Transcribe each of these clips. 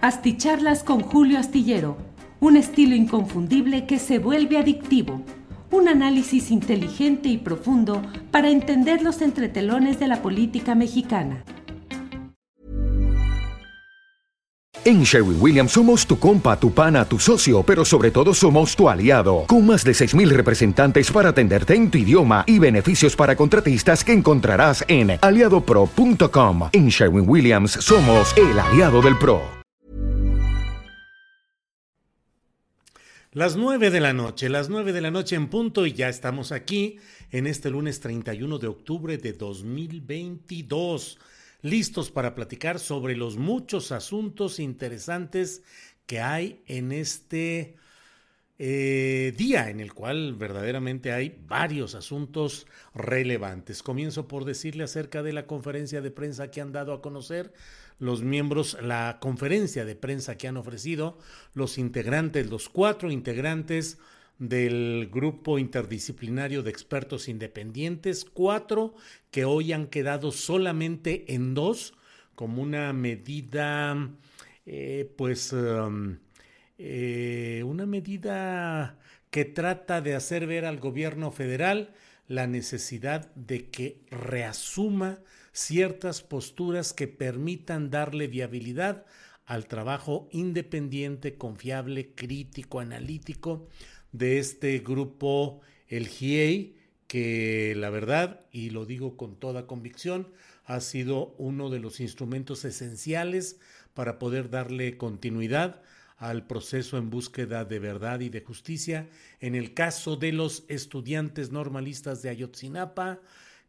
Asticharlas con Julio Astillero, un estilo inconfundible que se vuelve adictivo. Un análisis inteligente y profundo para entender los entretelones de la política mexicana. En Sherwin Williams somos tu compa, tu pana, tu socio, pero sobre todo somos tu aliado, con más de 6.000 representantes para atenderte en tu idioma y beneficios para contratistas que encontrarás en aliadopro.com. En Sherwin Williams somos el aliado del PRO. Las 9 de la noche, las 9 de la noche en punto y ya estamos aquí en este lunes 31 de octubre de 2022 listos para platicar sobre los muchos asuntos interesantes que hay en este eh, día en el cual verdaderamente hay varios asuntos relevantes. Comienzo por decirle acerca de la conferencia de prensa que han dado a conocer los miembros, la conferencia de prensa que han ofrecido los integrantes, los cuatro integrantes del grupo interdisciplinario de expertos independientes, cuatro que hoy han quedado solamente en dos como una medida, eh, pues, um, eh, una medida que trata de hacer ver al gobierno federal la necesidad de que reasuma ciertas posturas que permitan darle viabilidad al trabajo independiente, confiable, crítico, analítico de este grupo, el GIEI, que la verdad, y lo digo con toda convicción, ha sido uno de los instrumentos esenciales para poder darle continuidad al proceso en búsqueda de verdad y de justicia en el caso de los estudiantes normalistas de Ayotzinapa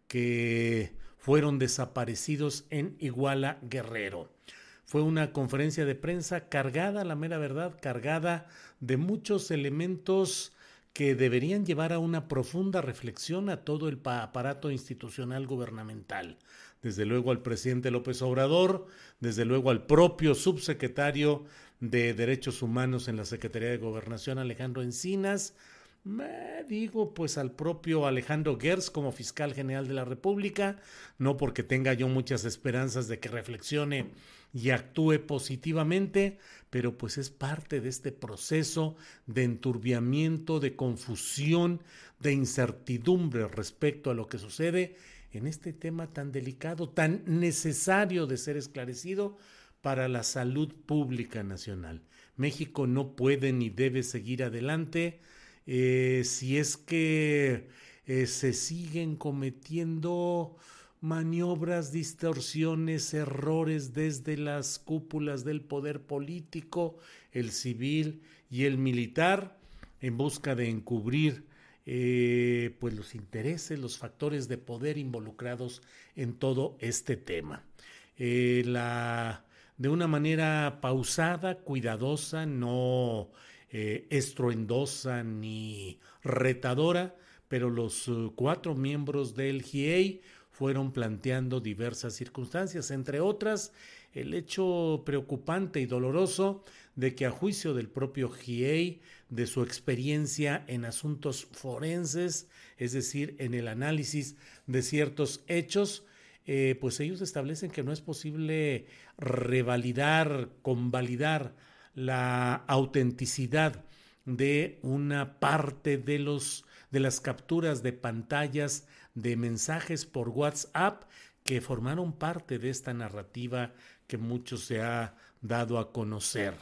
que fueron desaparecidos en Iguala Guerrero. Fue una conferencia de prensa cargada, la mera verdad, cargada de muchos elementos que deberían llevar a una profunda reflexión a todo el aparato institucional gubernamental. Desde luego al presidente López Obrador, desde luego al propio subsecretario de Derechos Humanos en la Secretaría de Gobernación, Alejandro Encinas, me digo pues al propio Alejandro Gers como fiscal general de la República, no porque tenga yo muchas esperanzas de que reflexione y actúe positivamente, pero pues es parte de este proceso de enturbiamiento, de confusión, de incertidumbre respecto a lo que sucede en este tema tan delicado, tan necesario de ser esclarecido para la salud pública nacional. México no puede ni debe seguir adelante eh, si es que eh, se siguen cometiendo maniobras, distorsiones, errores desde las cúpulas del poder político, el civil y el militar, en busca de encubrir eh, pues los intereses, los factores de poder involucrados en todo este tema. La, de una manera pausada, cuidadosa, no eh, estruendosa ni retadora, pero los cuatro miembros del GIEI fueron planteando diversas circunstancias, entre otras el hecho preocupante y doloroso de que a juicio del propio GIEI, de su experiencia en asuntos forenses, es decir, en el análisis de ciertos hechos, eh, pues ellos establecen que no es posible revalidar, convalidar la autenticidad de una parte de los de las capturas de pantallas de mensajes por WhatsApp que formaron parte de esta narrativa que mucho se ha dado a conocer.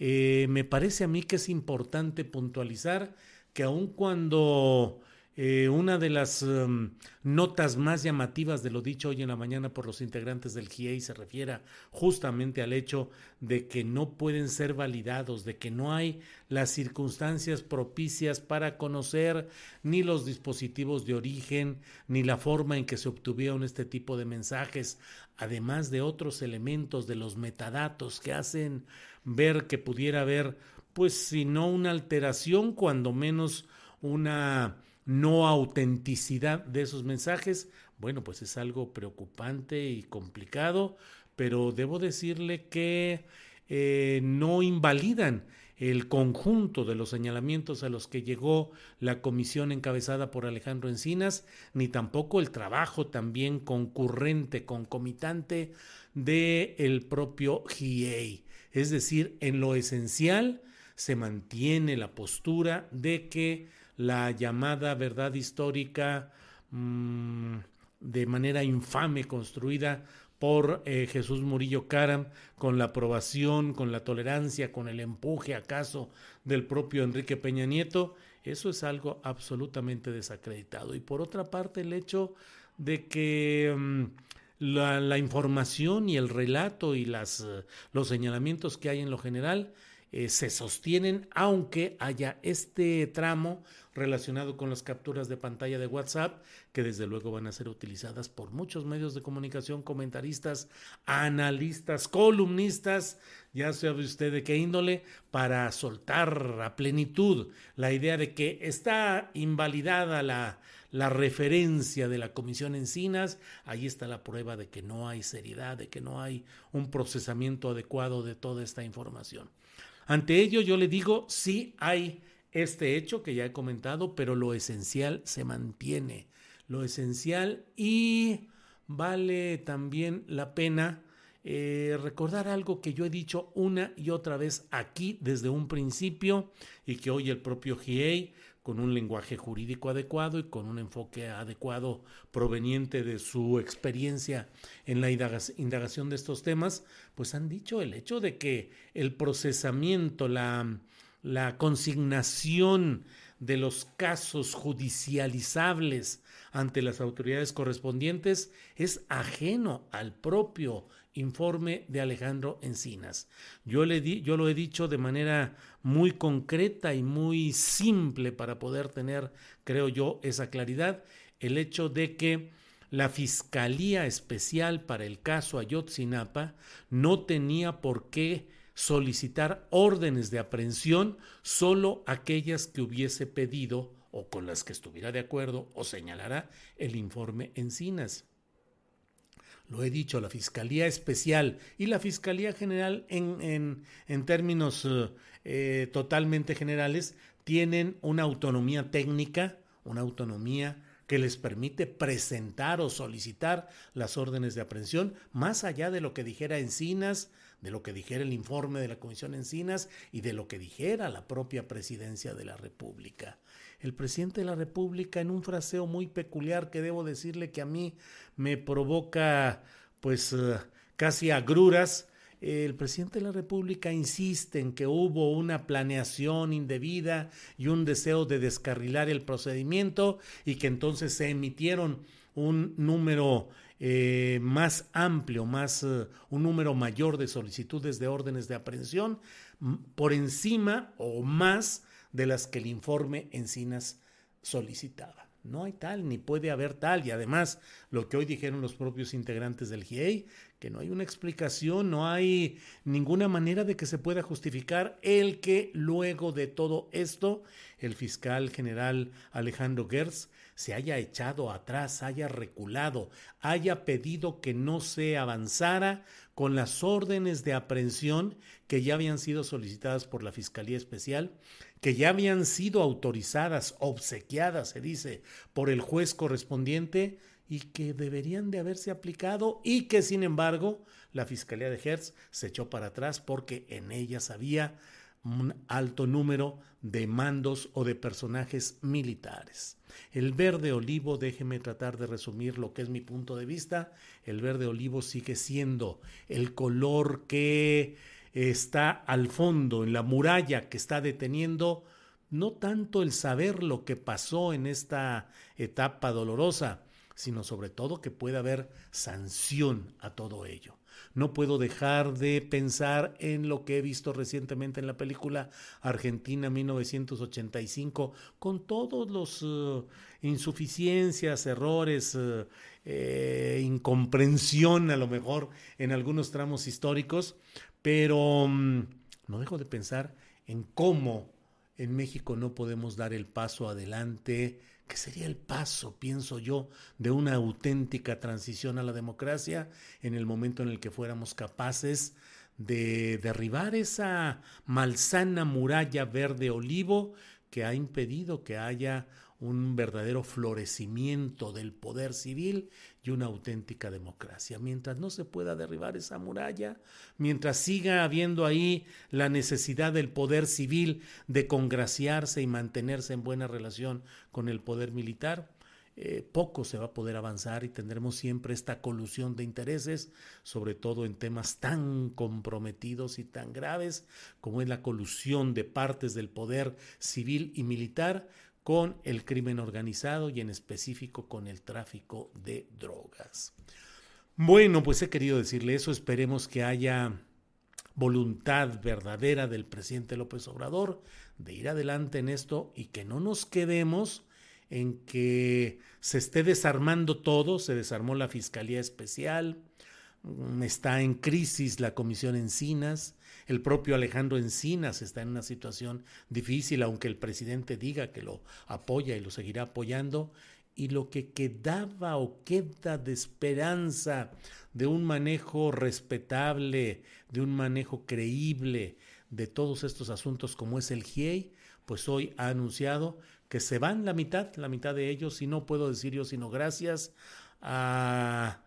Eh, me parece a mí que es importante puntualizar que aun cuando eh, una de las em, notas más llamativas de lo dicho hoy en la mañana por los integrantes del GIEI se refiere justamente al hecho de que no pueden ser validados, de que no hay las circunstancias propicias para conocer ni los dispositivos de origen, ni la forma en que se obtuvieron este tipo de mensajes, además de otros elementos de los metadatos que hacen ver que pudiera haber, pues si no una alteración, cuando menos una no autenticidad de esos mensajes, bueno, pues es algo preocupante y complicado, pero debo decirle que eh, no invalidan el conjunto de los señalamientos a los que llegó la comisión encabezada por Alejandro Encinas, ni tampoco el trabajo también concurrente, concomitante de el propio GIEI Es decir, en lo esencial se mantiene la postura de que la llamada verdad histórica mmm, de manera infame construida por eh, Jesús Murillo Caram, con la aprobación, con la tolerancia, con el empuje acaso del propio Enrique Peña Nieto, eso es algo absolutamente desacreditado. Y por otra parte, el hecho de que mm, la, información y el relato y las, uh, los señalamientos que hay en lo general eh, se sostienen, aunque haya este tramo relacionado con las capturas de pantalla de WhatsApp, que desde luego van a ser utilizadas por muchos medios de comunicación, comentaristas, analistas, columnistas, ya sabe usted de qué índole, para soltar a plenitud la idea de que está invalidada la, la referencia de la Comisión Encinas, ahí está la prueba de que no hay seriedad, de que no hay un procesamiento adecuado de toda esta información. Ante ello yo le digo, sí hay este hecho que ya he comentado, pero lo esencial se mantiene. Lo esencial y vale también la pena eh, recordar algo que yo he dicho una y otra vez aquí desde un principio y que hoy el propio GIEI con un lenguaje jurídico adecuado y con un enfoque adecuado proveniente de su experiencia en la indagación de estos temas, pues han dicho el hecho de que el procesamiento, la, la consignación de los casos judicializables ante las autoridades correspondientes es ajeno al propio informe de Alejandro Encinas. Yo, le di, yo lo he dicho de manera muy concreta y muy simple para poder tener, creo yo, esa claridad, el hecho de que la Fiscalía Especial para el caso Ayotzinapa no tenía por qué solicitar órdenes de aprehensión solo aquellas que hubiese pedido o con las que estuviera de acuerdo o señalará el informe Encinas. Lo he dicho, la Fiscalía Especial y la Fiscalía General en, en, en términos eh, totalmente generales tienen una autonomía técnica, una autonomía que les permite presentar o solicitar las órdenes de aprehensión, más allá de lo que dijera Encinas, de lo que dijera el informe de la Comisión Encinas y de lo que dijera la propia presidencia de la República el presidente de la República en un fraseo muy peculiar que debo decirle que a mí me provoca pues uh, casi agruras. El presidente de la República insiste en que hubo una planeación indebida y un deseo de descarrilar el procedimiento y que entonces se emitieron un número eh, más amplio, más uh, un número mayor de solicitudes de órdenes de aprehensión por encima o más de las que el informe Encinas solicitaba. No hay tal, ni puede haber tal. Y además, lo que hoy dijeron los propios integrantes del GIEI, que no hay una explicación, no hay ninguna manera de que se pueda justificar el que luego de todo esto, el fiscal general Alejandro Gertz se haya echado atrás, haya reculado, haya pedido que no se avanzara con las órdenes de aprehensión que ya habían sido solicitadas por la Fiscalía Especial, que ya habían sido autorizadas, obsequiadas, se dice, por el juez correspondiente y que deberían de haberse aplicado y que sin embargo la Fiscalía de Hertz se echó para atrás porque en ellas había un alto número de mandos o de personajes militares. El verde olivo, déjeme tratar de resumir lo que es mi punto de vista, el verde olivo sigue siendo el color que está al fondo, en la muralla que está deteniendo no tanto el saber lo que pasó en esta etapa dolorosa, sino sobre todo que pueda haber sanción a todo ello. No puedo dejar de pensar en lo que he visto recientemente en la película Argentina 1985, con todos los uh, insuficiencias, errores, uh, eh, incomprensión a lo mejor en algunos tramos históricos, pero um, no dejo de pensar en cómo en México no podemos dar el paso adelante que sería el paso, pienso yo, de una auténtica transición a la democracia en el momento en el que fuéramos capaces de derribar esa malsana muralla verde olivo que ha impedido que haya un verdadero florecimiento del poder civil y una auténtica democracia. Mientras no se pueda derribar esa muralla, mientras siga habiendo ahí la necesidad del poder civil de congraciarse y mantenerse en buena relación con el poder militar, eh, poco se va a poder avanzar y tendremos siempre esta colusión de intereses, sobre todo en temas tan comprometidos y tan graves como es la colusión de partes del poder civil y militar con el crimen organizado y en específico con el tráfico de drogas. Bueno, pues he querido decirle eso, esperemos que haya voluntad verdadera del presidente López Obrador de ir adelante en esto y que no nos quedemos en que se esté desarmando todo, se desarmó la Fiscalía Especial, está en crisis la Comisión Encinas, el propio Alejandro Encinas está en una situación difícil, aunque el presidente diga que lo apoya y lo seguirá apoyando, y lo que quedaba o queda de esperanza de un manejo respetable, de un manejo creíble de todos estos asuntos como es el GIEI, pues hoy ha anunciado que se van la mitad, la mitad de ellos, y no puedo decir yo sino gracias a,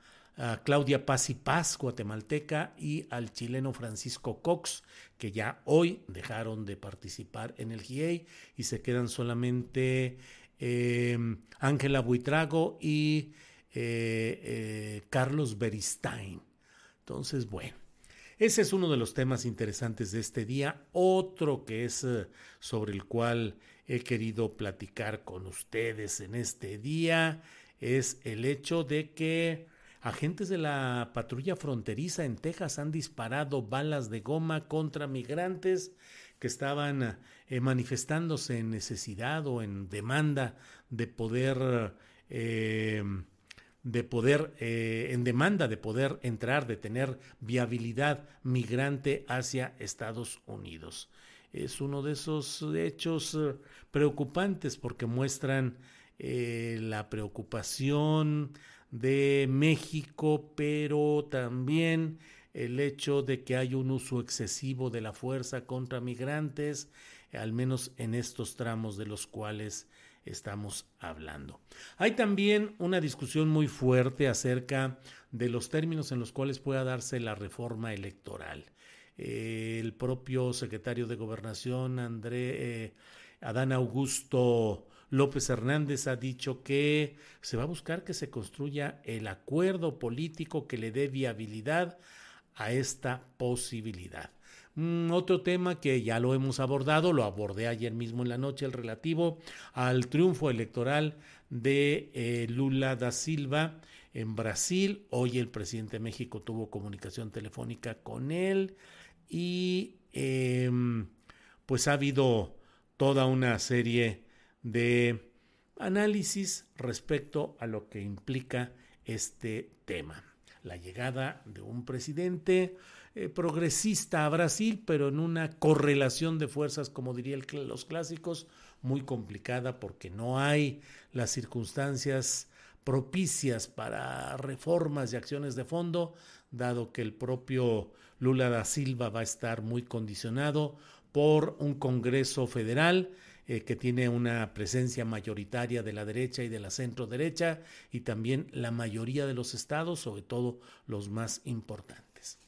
Claudia Paz y Paz, guatemalteca, y al chileno Francisco Cox, que ya hoy dejaron de participar en el GIEI y se quedan solamente eh, Ángela Buitrago y eh, eh, Carlos Beristain. Entonces, bueno. Ese es uno de los temas interesantes de este día. Otro que es sobre el cual he querido platicar con ustedes en este día es el hecho de que agentes de la patrulla fronteriza en Texas han disparado balas de goma contra migrantes que estaban eh, manifestándose en necesidad o en demanda de poder eh, de poder eh, en demanda de poder entrar de tener viabilidad migrante hacia Estados Unidos. Es uno de esos hechos preocupantes porque muestran la preocupación de México, pero también el hecho de que hay un uso excesivo de la fuerza contra migrantes, al menos en estos tramos de los cuales estamos hablando. Hay también una discusión muy fuerte acerca de los términos en los cuales pueda darse la reforma electoral el propio secretario de Gobernación, André eh, Adán Augusto López Hernández, ha dicho que se va a buscar que se construya el acuerdo político que le dé viabilidad a esta posibilidad. Mm, otro tema que ya lo hemos abordado, lo abordé ayer mismo en la noche, el relativo al triunfo electoral de eh, Lula da Silva en Brasil. Hoy el presidente de México tuvo comunicación telefónica con él y em, pues ha habido toda una serie de análisis respecto a lo que implica este tema. La llegada de un presidente eh, progresista a Brasil, pero en una correlación de fuerzas, como dirían los clásicos, muy complicada porque no hay las circunstancias propicias para reformas y acciones de fondo, dado que el propio Lula da Silva va a estar muy condicionado por un Congreso federal eh, que tiene una presencia mayoritaria de la derecha y de la centro derecha y también la mayoría de los estados, sobre todo los más importantes.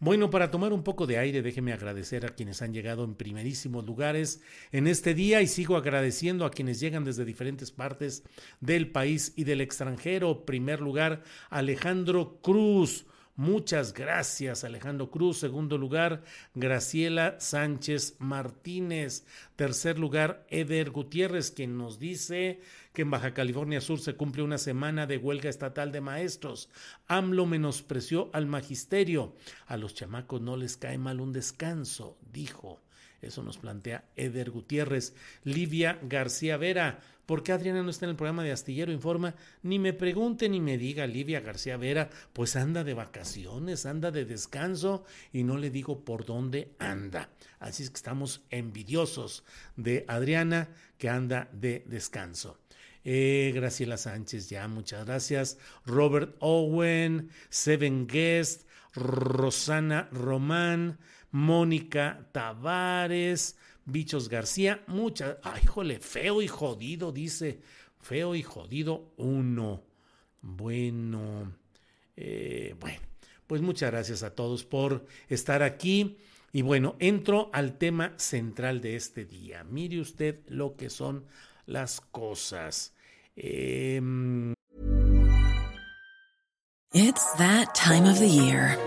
Bueno, para tomar un poco de aire, déjeme agradecer a quienes han llegado en primerísimos lugares en este día y sigo agradeciendo a quienes llegan desde diferentes partes del país y del extranjero. Primer lugar, Alejandro Cruz. Muchas gracias, Alejandro Cruz. Segundo lugar, Graciela Sánchez Martínez. Tercer lugar, Eder Gutiérrez, quien nos dice que en Baja California Sur se cumple una semana de huelga estatal de maestros. AMLO menospreció al magisterio. A los chamacos no les cae mal un descanso, dijo. Eso nos plantea Eder Gutiérrez. Livia García Vera. ¿Por qué Adriana no está en el programa de Astillero Informa? Ni me pregunte ni me diga Livia García Vera, pues anda de vacaciones, anda de descanso y no le digo por dónde anda. Así es que estamos envidiosos de Adriana que anda de descanso. Eh, Graciela Sánchez, ya, muchas gracias. Robert Owen, Seven Guest, Rosana Román, Mónica Tavares, Bichos García, muchas, ay, híjole, feo y jodido, dice, feo y jodido uno. Bueno, eh, bueno, pues muchas gracias a todos por estar aquí. Y bueno, entro al tema central de este día. Mire usted lo que son las cosas. Eh, It's that time of the year.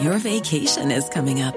Your vacation is coming up.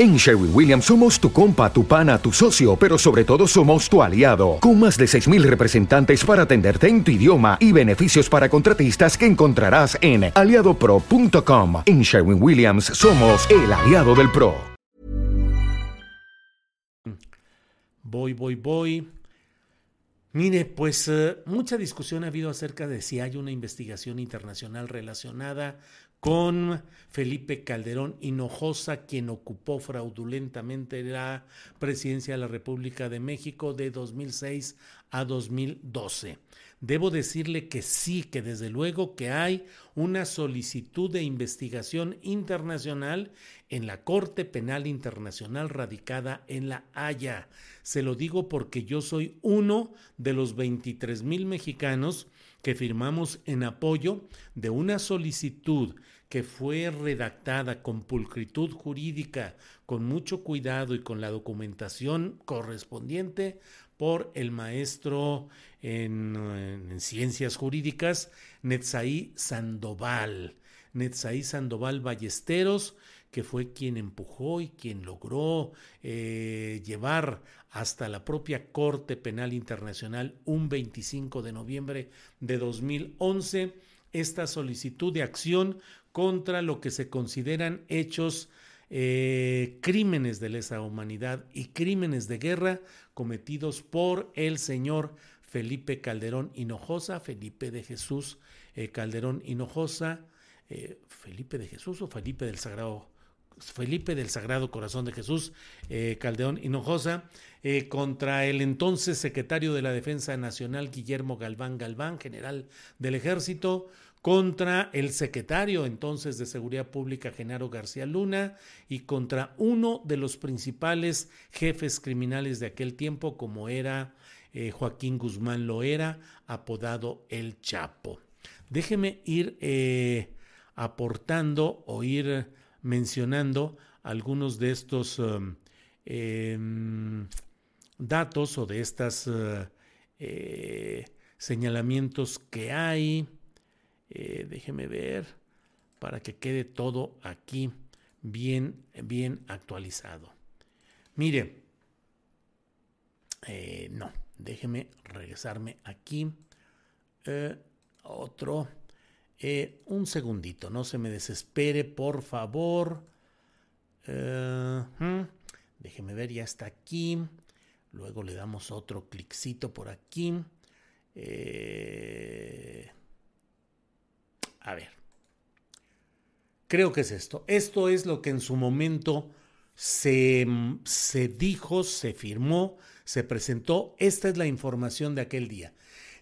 En Sherwin Williams somos tu compa, tu pana, tu socio, pero sobre todo somos tu aliado, con más de 6.000 representantes para atenderte en tu idioma y beneficios para contratistas que encontrarás en aliadopro.com. En Sherwin Williams somos el aliado del PRO. Voy, voy, voy. Mire, pues eh, mucha discusión ha habido acerca de si hay una investigación internacional relacionada con Felipe Calderón Hinojosa, quien ocupó fraudulentamente la presidencia de la República de México de 2006 a 2012. Debo decirle que sí, que desde luego que hay una solicitud de investigación internacional en la Corte Penal Internacional radicada en La Haya. Se lo digo porque yo soy uno de los 23 mil mexicanos que firmamos en apoyo de una solicitud que fue redactada con pulcritud jurídica, con mucho cuidado y con la documentación correspondiente por el maestro en, en ciencias jurídicas, Netzaí Sandoval. Netzaí Sandoval Ballesteros, que fue quien empujó y quien logró eh, llevar hasta la propia Corte Penal Internacional un 25 de noviembre de 2011 esta solicitud de acción contra lo que se consideran hechos eh, crímenes de lesa humanidad y crímenes de guerra cometidos por el señor Felipe Calderón Hinojosa, Felipe de Jesús eh, Calderón Hinojosa, eh, Felipe de Jesús o Felipe del Sagrado Felipe del Sagrado Corazón de Jesús, eh, Caldeón Hinojosa, contra el entonces secretario de la Defensa Nacional, Guillermo Galván Galván, general del Ejército, contra el secretario entonces de Seguridad Pública, Genaro García Luna, y contra uno de los principales jefes criminales de aquel tiempo, como era eh, Joaquín Guzmán Loera, apodado El Chapo. Déjeme ir aportando o ir mencionando algunos de estos um, em, datos o de estos eh, señalamientos que hay. Eh, déjeme ver para que quede todo aquí bien, bien actualizado. Mire, eh, no, déjeme regresarme aquí. otro. Eh, un segundito, no se me desespere, por favor. Déjeme ver, ya está aquí. Luego le damos otro cliccito por aquí. A ver. Creo que es esto. Esto es lo que en su momento se, se dijo, se firmó, se presentó. Esta es la información de aquel día.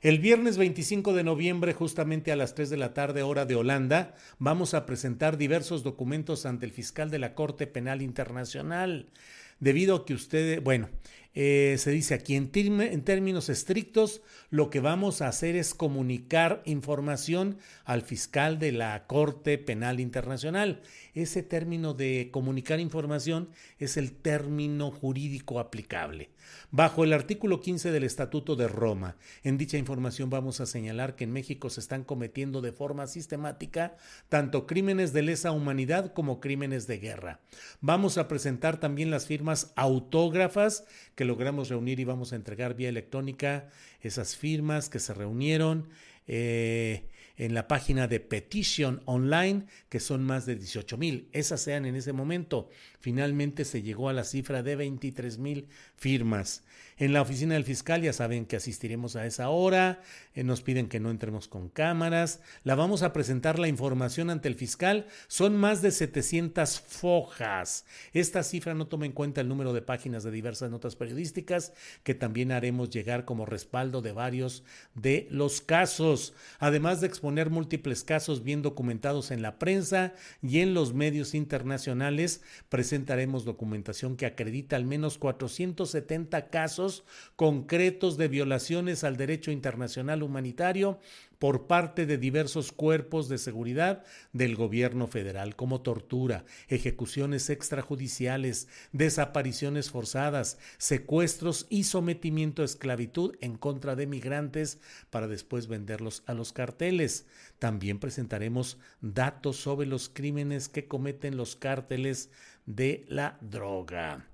El viernes 25 de noviembre, justamente a las 3 de la tarde, hora de Holanda, vamos a presentar diversos documentos ante el fiscal de la Corte Penal Internacional. Debido a que usted, bueno, eh, se dice aquí en, en, términos estrictos, lo que vamos a hacer es comunicar información al fiscal de la Corte Penal Internacional. Ese término de comunicar información es el término jurídico aplicable. Bajo el artículo 15 del Estatuto de Roma, en dicha información vamos a señalar que en México se están cometiendo de forma sistemática tanto crímenes de lesa humanidad como crímenes de guerra. Vamos a presentar también las firmas autógrafas que logramos reunir y vamos a entregar vía electrónica esas firmas que se reunieron. Eh, en la página de Petition Online, que son más de 18 mil. Esas sean en ese momento. Finalmente se llegó a la cifra de 23 mil firmas. En la oficina del fiscal ya saben que asistiremos a esa hora, eh, nos piden que no entremos con cámaras, la vamos a presentar la información ante el fiscal, son más de 700 fojas. Esta cifra no toma en cuenta el número de páginas de diversas notas periodísticas que también haremos llegar como respaldo de varios de los casos, además de exponer múltiples casos bien documentados en la prensa y en los medios internacionales, presentaremos documentación que acredita al menos 470 casos concretos de violaciones al derecho internacional humanitario por parte de diversos cuerpos de seguridad del gobierno federal, como tortura, ejecuciones extrajudiciales, desapariciones forzadas, secuestros y sometimiento a esclavitud en contra de migrantes para después venderlos a los carteles. También presentaremos datos sobre los crímenes que cometen los cárteles de la droga.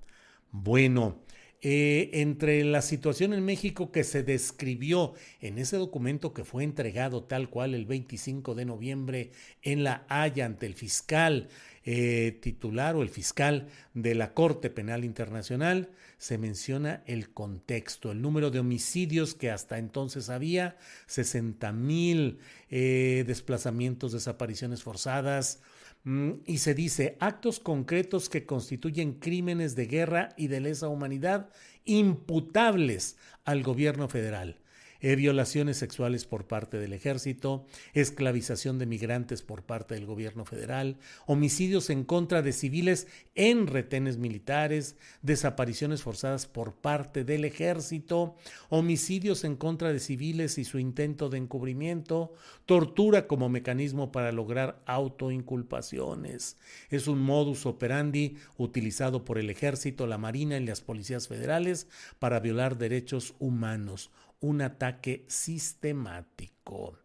Bueno, eh, entre la situación en México que se describió en ese documento que fue entregado tal cual el 25 de noviembre en La Haya ante el fiscal eh, titular o el fiscal de la Corte Penal Internacional, se menciona el contexto, el número de homicidios que hasta entonces había, 60 mil eh, desplazamientos, desapariciones forzadas, y se dice actos concretos que constituyen crímenes de guerra y de lesa humanidad imputables al gobierno federal eh, violaciones sexuales por parte del ejército, esclavización de migrantes por parte del gobierno federal, homicidios en contra de civiles en retenes militares, desapariciones forzadas por parte del ejército, homicidios en contra de civiles y su intento de encubrimiento, tortura como mecanismo para lograr autoinculpaciones. Es un modus operandi utilizado por el ejército, la marina y las policías federales para violar derechos humanos un ataque sistemático.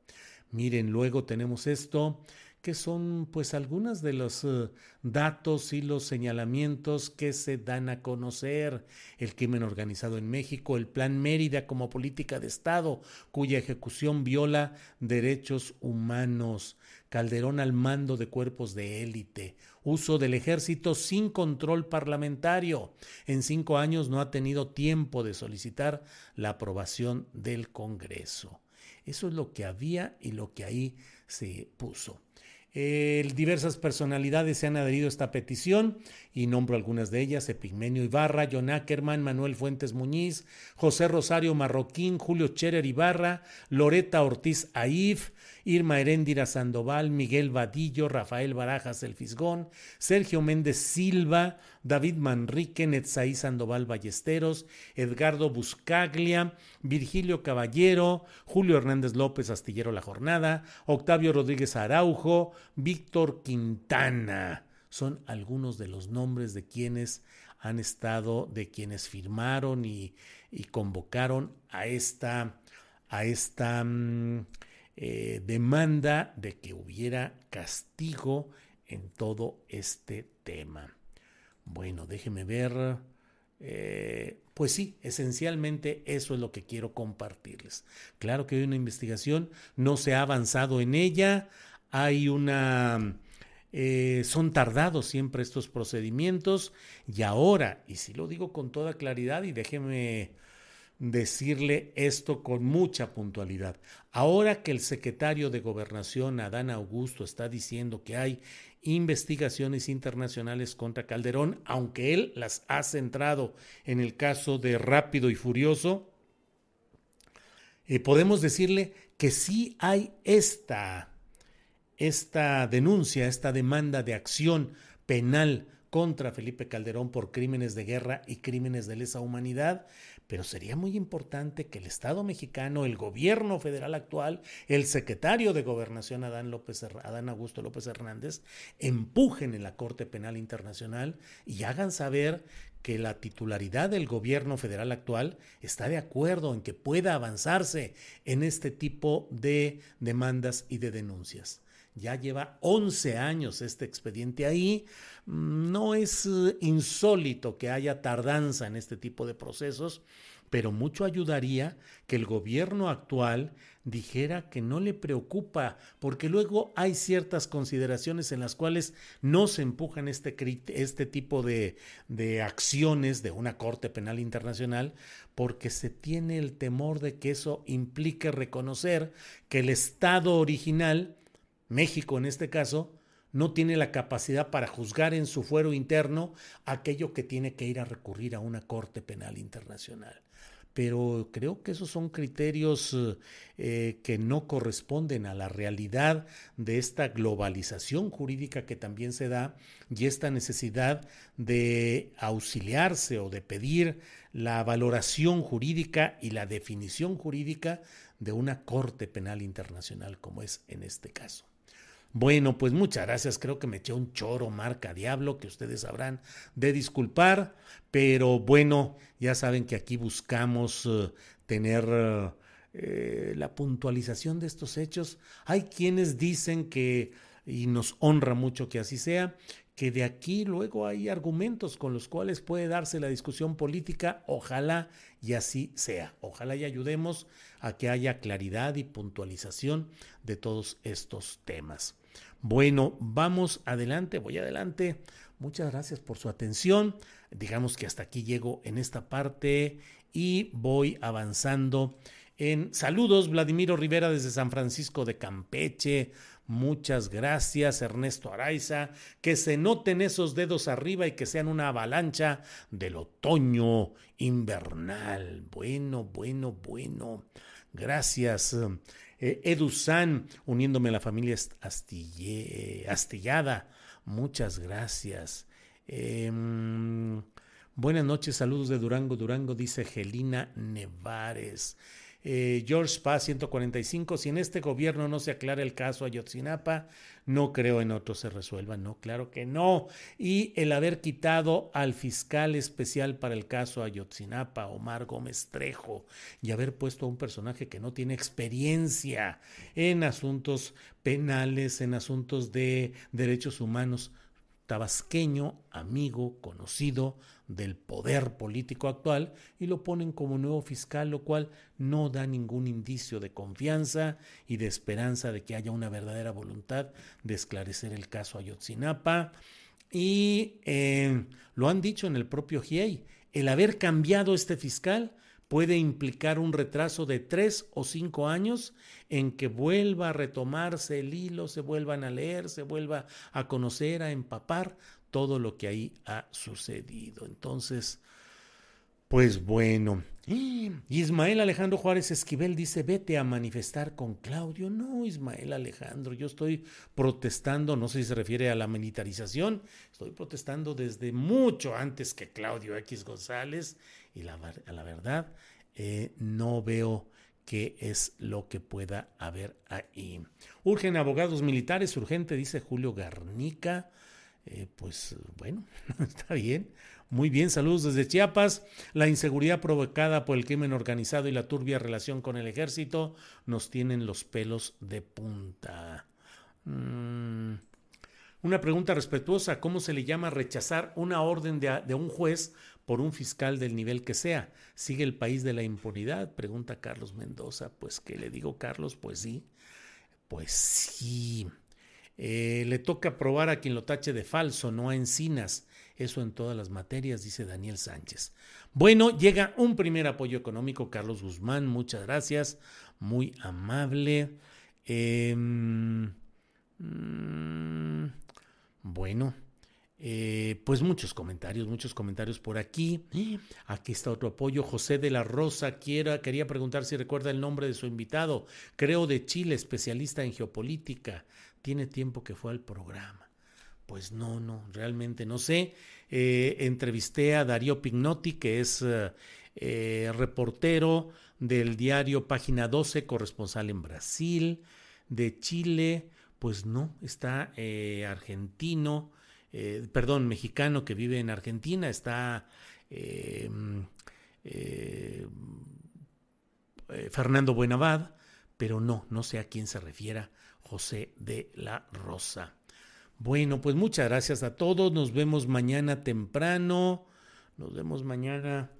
Miren, luego tenemos esto, que son pues algunos de los eh, datos y los señalamientos que se dan a conocer. El crimen organizado en México, el Plan Mérida como política de Estado, cuya ejecución viola derechos humanos. Calderón al mando de cuerpos de élite, uso del ejército sin control parlamentario. En cinco años no ha tenido tiempo de solicitar la aprobación del Congreso. Eso es lo que había y lo que ahí se puso. Diversas personalidades se han adherido a esta petición y nombro algunas de ellas: Epigmenio Ibarra, John Ackerman, Manuel Fuentes Muñiz, José Rosario Marroquín, Julio Cherer Ibarra, Loreta Ortiz Aif, Irma Heréndira Sandoval, Miguel Vadillo, Rafael Barajas El Fisgón, Sergio Méndez Silva, David Manrique, Netzaí Sandoval Ballesteros, Edgardo Buscaglia, Virgilio Caballero, Julio Hernández López Astillero La Jornada, Octavio Rodríguez Araujo, Víctor Quintana. Son algunos de los nombres de quienes han estado, de quienes firmaron y, convocaron a esta, a esta mm, eh, demanda de que hubiera castigo en todo este tema. Bueno, déjeme ver. Eh, pues sí, esencialmente eso es lo que quiero compartirles. Claro que hay una investigación, no se ha avanzado en ella, hay una... Eh, son tardados siempre estos procedimientos y ahora, y si lo digo con toda claridad y déjeme decirle esto con mucha puntualidad. Ahora que el secretario de Gobernación, Adán Augusto, está diciendo que hay investigaciones internacionales contra Calderón, aunque él las ha centrado en el caso de Rápido y Furioso, eh, podemos decirle que sí hay esta, esta denuncia, esta demanda de acción penal contra Felipe Calderón por crímenes de guerra y crímenes de lesa humanidad, pero sería muy importante que el Estado mexicano, el gobierno federal actual, el secretario de Gobernación Adán, López, Adán Augusto López Hernández, empujen en la Corte Penal Internacional y hagan saber que la titularidad del gobierno federal actual está de acuerdo en que pueda avanzarse en este tipo de demandas y de denuncias. Ya lleva 11 años este expediente ahí. No es eh, insólito que haya tardanza en este tipo de procesos, pero mucho ayudaría que el gobierno actual dijera que no le preocupa, porque luego hay ciertas consideraciones en las cuales no se empujan este, este tipo de, de acciones de una Corte Penal Internacional, porque se tiene el temor de que eso implique reconocer que el Estado original, México en este caso, no tiene la capacidad para juzgar en su fuero interno aquello que tiene que ir a recurrir a una Corte Penal Internacional pero creo que esos son criterios eh, que no corresponden a la realidad de esta globalización jurídica que también se da y esta necesidad de auxiliarse o de pedir la valoración jurídica y la definición jurídica de una Corte Penal Internacional como es en este caso. Bueno, pues muchas gracias. Creo que me eché un choro marca diablo que ustedes sabrán de disculpar, pero bueno, ya saben que aquí buscamos eh, tener eh, la puntualización de estos hechos. Hay quienes dicen que, y nos honra mucho que así sea, que de aquí luego hay argumentos con los cuales puede darse la discusión política. Ojalá y así sea. Ojalá y ayudemos a que haya claridad y puntualización de todos estos temas. Bueno, vamos adelante, voy adelante. Muchas gracias por su atención. Digamos que hasta aquí llego en esta parte y voy avanzando en saludos. Vladimiro Rivera desde San Francisco de Campeche. Muchas gracias, Ernesto Araiza. Que se noten esos dedos arriba y que sean una avalancha del otoño invernal. Bueno, bueno, bueno. Gracias. Eh, Edu San, uniéndome a la familia Astillada. Muchas gracias. Em, buenas noches, saludos de Durango, Durango, dice Gelina Nevares. Eh, George Paz 145, si en este gobierno no se aclara el caso Ayotzinapa, no creo en otro se resuelva, no, claro que no. Y el haber quitado al fiscal especial para el caso Ayotzinapa, Omar Gómez Trejo, y haber puesto a un personaje que no tiene experiencia en asuntos penales, en asuntos de derechos humanos, tabasqueño, amigo, conocido del poder político actual, y lo ponen como nuevo fiscal, lo cual no da ningún indicio de confianza y de esperanza de que haya una verdadera voluntad de esclarecer el caso Ayotzinapa. Y eh, lo han dicho en el propio GIEI, el haber cambiado este fiscal puede implicar un retraso de tres o cinco años en que vuelva a retomarse el hilo, se vuelvan a leer, se vuelva a conocer, a empapar todo lo que ahí ha sucedido. Entonces, pues bueno, Ismael Alejandro Juárez Esquivel dice, vete a manifestar con Claudio. No, Ismael Alejandro, yo estoy protestando, no sé si se refiere a la militarización, estoy protestando desde mucho antes que Claudio X González y la, la verdad eh, no veo qué es lo que pueda haber ahí. Urgen abogados militares, urgente, dice Julio Garnica. Eh, pues bueno, está bien. Muy bien, saludos desde Chiapas. La inseguridad provocada por el crimen organizado y la turbia relación con el ejército nos tienen los pelos de punta. Mm. Una pregunta respetuosa, ¿cómo se le llama rechazar una orden de, de, un juez por un fiscal del nivel que sea? ¿Sigue el país de la impunidad? Pregunta Carlos Mendoza. Pues, ¿qué le digo, Carlos? Pues sí. Pues sí. Eh, le toca probar a quien lo tache de falso, no a encinas. Eso en todas las materias, dice Daniel Sánchez. Bueno, llega un primer apoyo económico, Carlos Guzmán, muchas gracias, muy amable. Em, mm, bueno, eh, pues muchos comentarios, muchos comentarios por aquí. Aquí está otro apoyo. José de la Rosa quiera, quería preguntar si recuerda el nombre de su invitado. Creo de Chile, especialista en geopolítica tiene tiempo que fue al programa. Pues no, no, realmente no sé. Eh, entrevisté a Darío Pignotti, que es eh, eh, reportero del diario Página 12, corresponsal en Brasil, de Chile, pues no, está argentino, perdón, mexicano que vive en Argentina, está Fernando Buenavad, pero no, no sé a quién se refiera José de la Rosa. Bueno, pues muchas gracias a todos. Nos vemos mañana temprano. Nos vemos mañana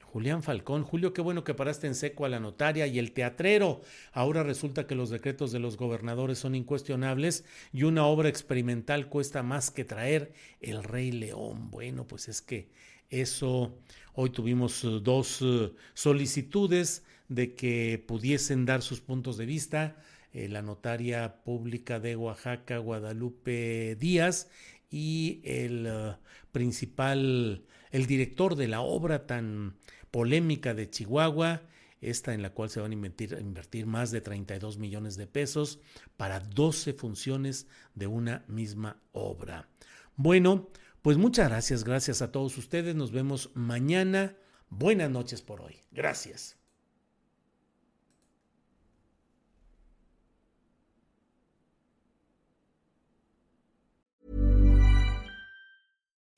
Julián Falcón, Julio, qué bueno que paraste en seco a la notaria y el teatrero. Ahora resulta que los decretos de los gobernadores son incuestionables y una obra experimental cuesta más que traer el Rey León. Bueno, pues es que eso, hoy tuvimos eh, dos eh, solicitudes de que pudiesen dar sus puntos de vista. Eh, la notaria pública de Oaxaca, Guadalupe Díaz, y el principal, el director de la obra tan polémica de Chihuahua, esta en la cual se van a invertir, invertir, más de 32 millones de pesos para 12 funciones de una misma obra. Bueno, pues muchas gracias, gracias a todos ustedes, nos vemos mañana. Buenas noches por hoy. Gracias.